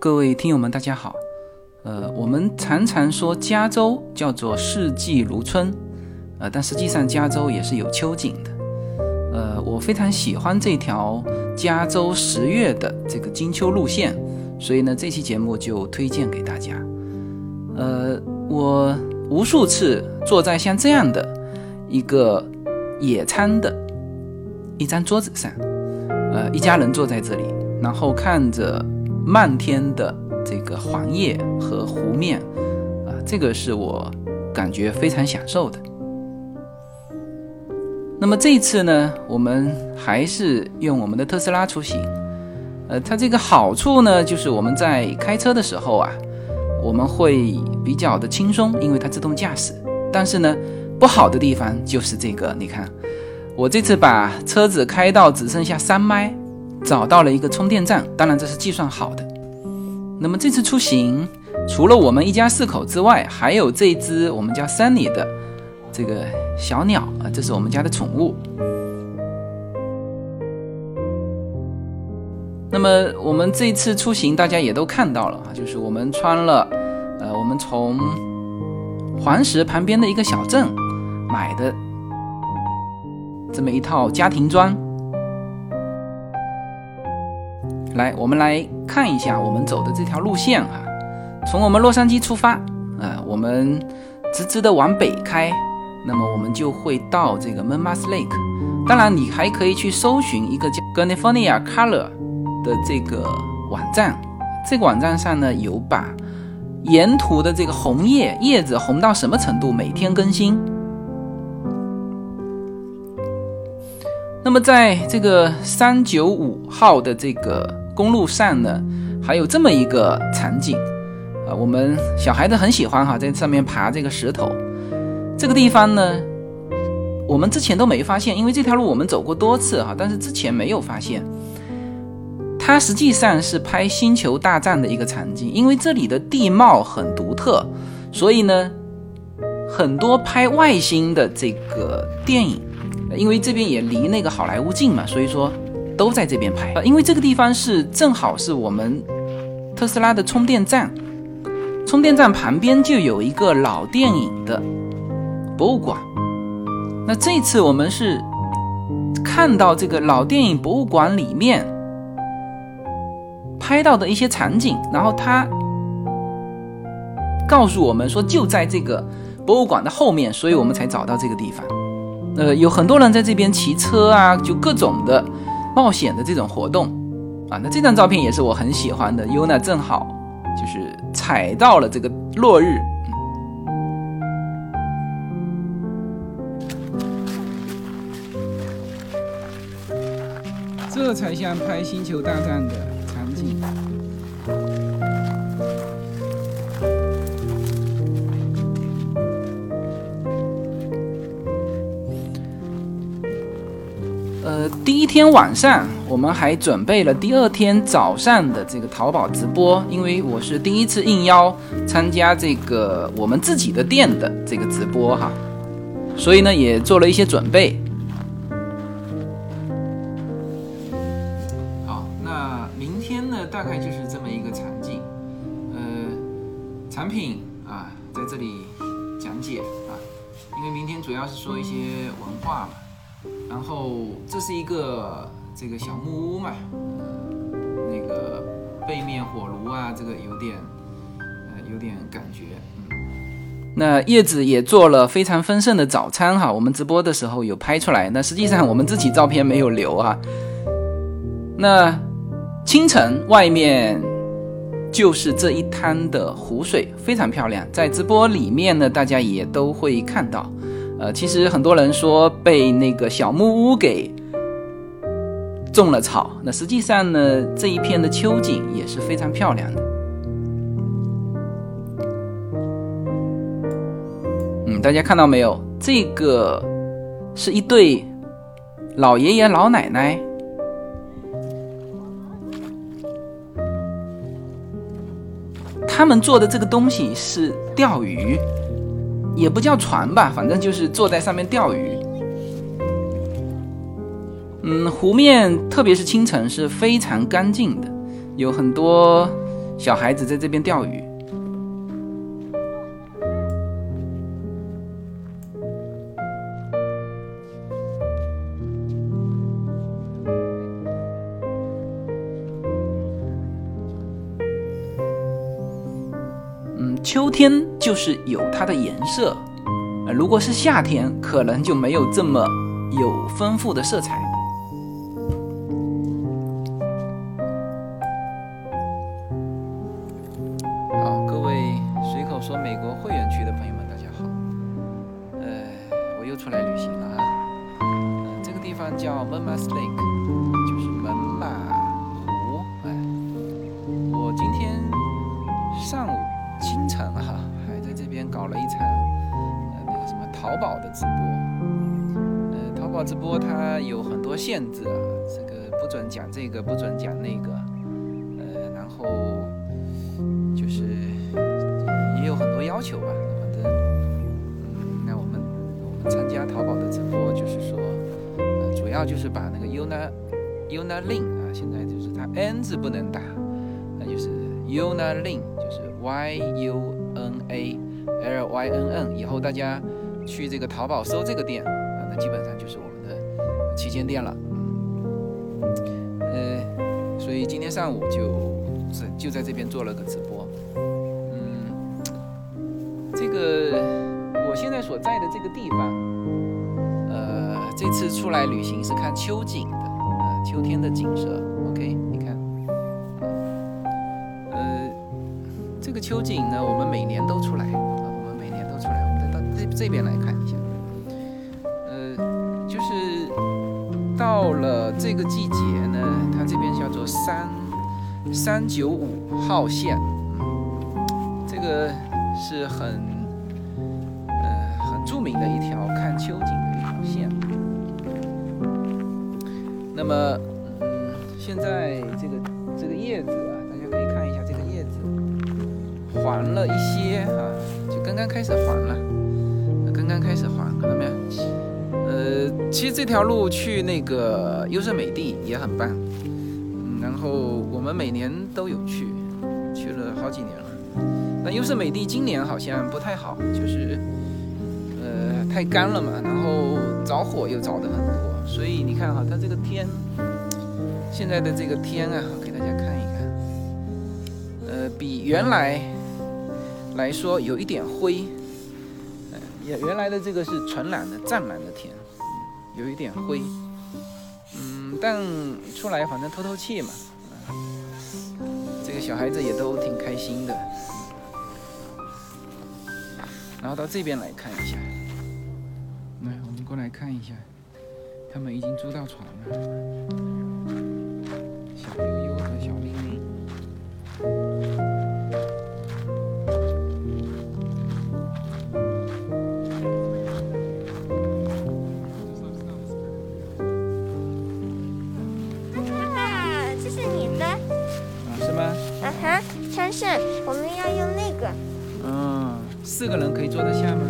各位听友们，大家好。呃，我们常常说加州叫做四季如春，呃，但实际上加州也是有秋景的。呃，我非常喜欢这条加州十月的这个金秋路线，所以呢，这期节目就推荐给大家。呃，我无数次坐在像这样的一个野餐的一张桌子上，呃，一家人坐在这里，然后看着漫天的这个黄叶和湖面，啊，这个是我感觉非常享受的。那么这次呢，我们还是用我们的特斯拉出行。呃，它这个好处呢，就是我们在开车的时候啊，我们会比较的轻松，因为它自动驾驶。但是呢，不好的地方就是这个，你看，我这次把车子开到只剩下三迈，找到了一个充电站，当然这是计算好的。那么这次出行，除了我们一家四口之外，还有这只我们家 Sunny 的这个。小鸟啊，这是我们家的宠物。那么我们这次出行，大家也都看到了啊，就是我们穿了，呃，我们从黄石旁边的一个小镇买的这么一套家庭装。来，我们来看一下我们走的这条路线啊，从我们洛杉矶出发，啊，我们直直的往北开。那么我们就会到这个 Monmouth Lake，当然你还可以去搜寻一个叫 California Color 的这个网站，这个网站上呢有把沿途的这个红叶叶子红到什么程度，每天更新。那么在这个三九五号的这个公路上呢，还有这么一个场景，啊，我们小孩子很喜欢哈，在上面爬这个石头。这个地方呢，我们之前都没发现，因为这条路我们走过多次哈，但是之前没有发现。它实际上是拍《星球大战》的一个场景，因为这里的地貌很独特，所以呢，很多拍外星的这个电影，因为这边也离那个好莱坞近嘛，所以说都在这边拍。因为这个地方是正好是我们特斯拉的充电站，充电站旁边就有一个老电影的。博物馆，那这次我们是看到这个老电影博物馆里面拍到的一些场景，然后他告诉我们说就在这个博物馆的后面，所以我们才找到这个地方。呃，有很多人在这边骑车啊，就各种的冒险的这种活动啊。那这张照片也是我很喜欢的，Yuna 正好就是踩到了这个落日。这才像拍《星球大战》的场景。天晚上，我们还准备了第二天早上的这个淘宝直播，因为我是第一次应邀参加这个我们自己的店的这个直播哈，所以呢，也做了一些准备。好，那明天呢大概就是这么一个场景，呃，产品啊，在这里讲解啊，因为明天主要是说一些文化嘛，然后这是一个这个小木屋嘛，那个背面火炉啊，这个有点呃有点感觉，嗯，那叶子也做了非常丰盛的早餐哈，我们直播的时候有拍出来，那实际上我们自己照片没有留啊，那。清晨，外面就是这一滩的湖水，非常漂亮。在直播里面呢，大家也都会看到。呃，其实很多人说被那个小木屋给种了草，那实际上呢，这一片的秋景也是非常漂亮的。嗯，大家看到没有？这个是一对老爷爷老奶奶。他们做的这个东西是钓鱼，也不叫船吧，反正就是坐在上面钓鱼。嗯，湖面特别是清晨是非常干净的，有很多小孩子在这边钓鱼。秋天就是有它的颜色，呃，如果是夏天，可能就没有这么有丰富的色彩。好，各位随口说美国会员区的朋友们，大家好。呃，我又出来旅行了啊。这个地方叫 Monmass Lake，就是门马搞了一场呃那个什么淘宝的直播。呃，淘宝直播它有很多限制啊，这个不准讲这个，不准讲那个。呃，然后就是也有很多要求吧，反正，嗯，那我们我们参加淘宝的直播，就是说，呃，主要就是把那个 Una Una Lin 啊，现在就是它 N 字不能打，那就是 Una Lin，就是 Y U N A L Y N N，以后大家去这个淘宝搜这个店啊，那基本上就是我们的旗舰店了。呃，所以今天上午就是就在这边做了个直播。嗯，这个我现在所在的这个地方，呃，这次出来旅行是看秋景的，啊、秋天的景色。OK，你看，呃，这个秋景呢，我们每年都出来，这边来看一下，呃，就是到了这个季节呢，它这边叫做三三九五号线，这个是很呃很著名的一条看秋景的一条线。那么，嗯，现在这个这个叶子啊，大家可以看一下这个叶子黄了一些啊，就刚刚开始黄了，刚开始黄，看到没有？呃，其实这条路去那个优胜美地也很棒，嗯，然后我们每年都有去，去了好几年了。那优胜美地今年好像不太好，就是呃太干了嘛，然后着火又着的很多，所以你看哈，它这个天，现在的这个天啊，给大家看一看，呃，比原来来说有一点灰，原原来的这个是纯蓝的湛蓝的天，有一点灰，嗯，但出来反正透透气嘛，这个小孩子也都挺开心的。然后到这边来看一下，来，我们过来看一下，他们已经租到床了，小昌盛，我们要用那个。嗯，四个人可以坐得下吗？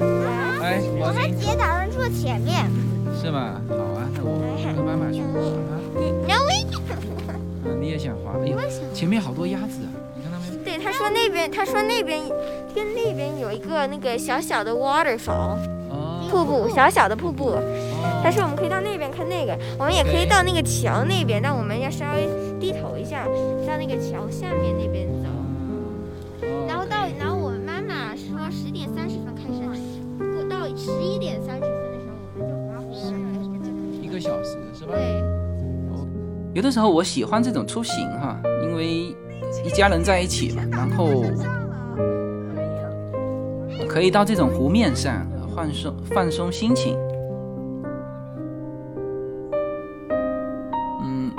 哎，我和姐打算坐前面。是吗？好啊，那我跟妈妈去啊。然后啊，你也想滑？哎呦，前面好多鸭子啊，你看到没？对，他说那边，他说那边跟那边有一个那个小小的 waterfall 哦，瀑布，小小的瀑布。哦他说我们可以到那边看那个，我们也可以到那个桥那边，但我们要稍微低头一下，到那个桥下面那边走。十一点三十分的时候，我们就滑回来。一个小时是吧？对，有的时候我喜欢这种出行哈，因为一家人在一起嘛，然后可以到这种湖面上呃放松放松心情。嗯，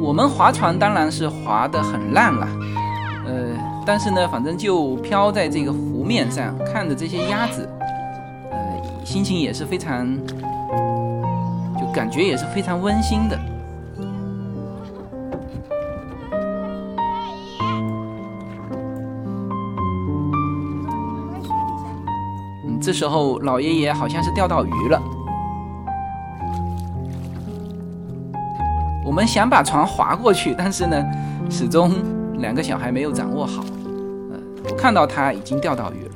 我们划船当然是划得很烂了，呃，但是呢，反正就漂在这个湖面上，看着这些鸭子，呃，心情也是非常，就感觉也是非常温馨的。嗯，这时候老爷爷好像是钓到鱼了。我们想把船划过去，但是呢，始终两个小孩没有掌握好。我看到他已经钓到鱼了。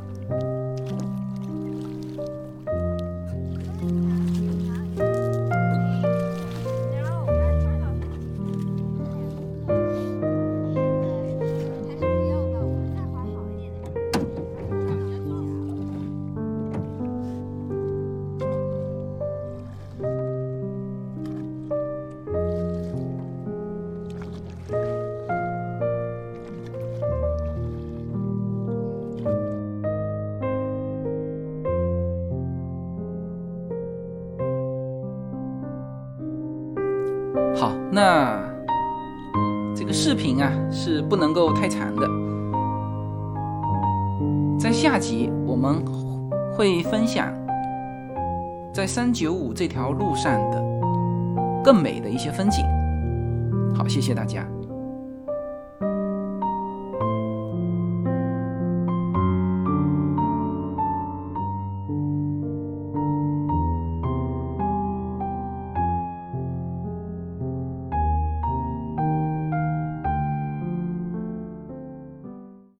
好，那这个视频啊是不能够太长的，在下集我们会分享在三九五这条路上的更美的一些风景。好，谢谢大家。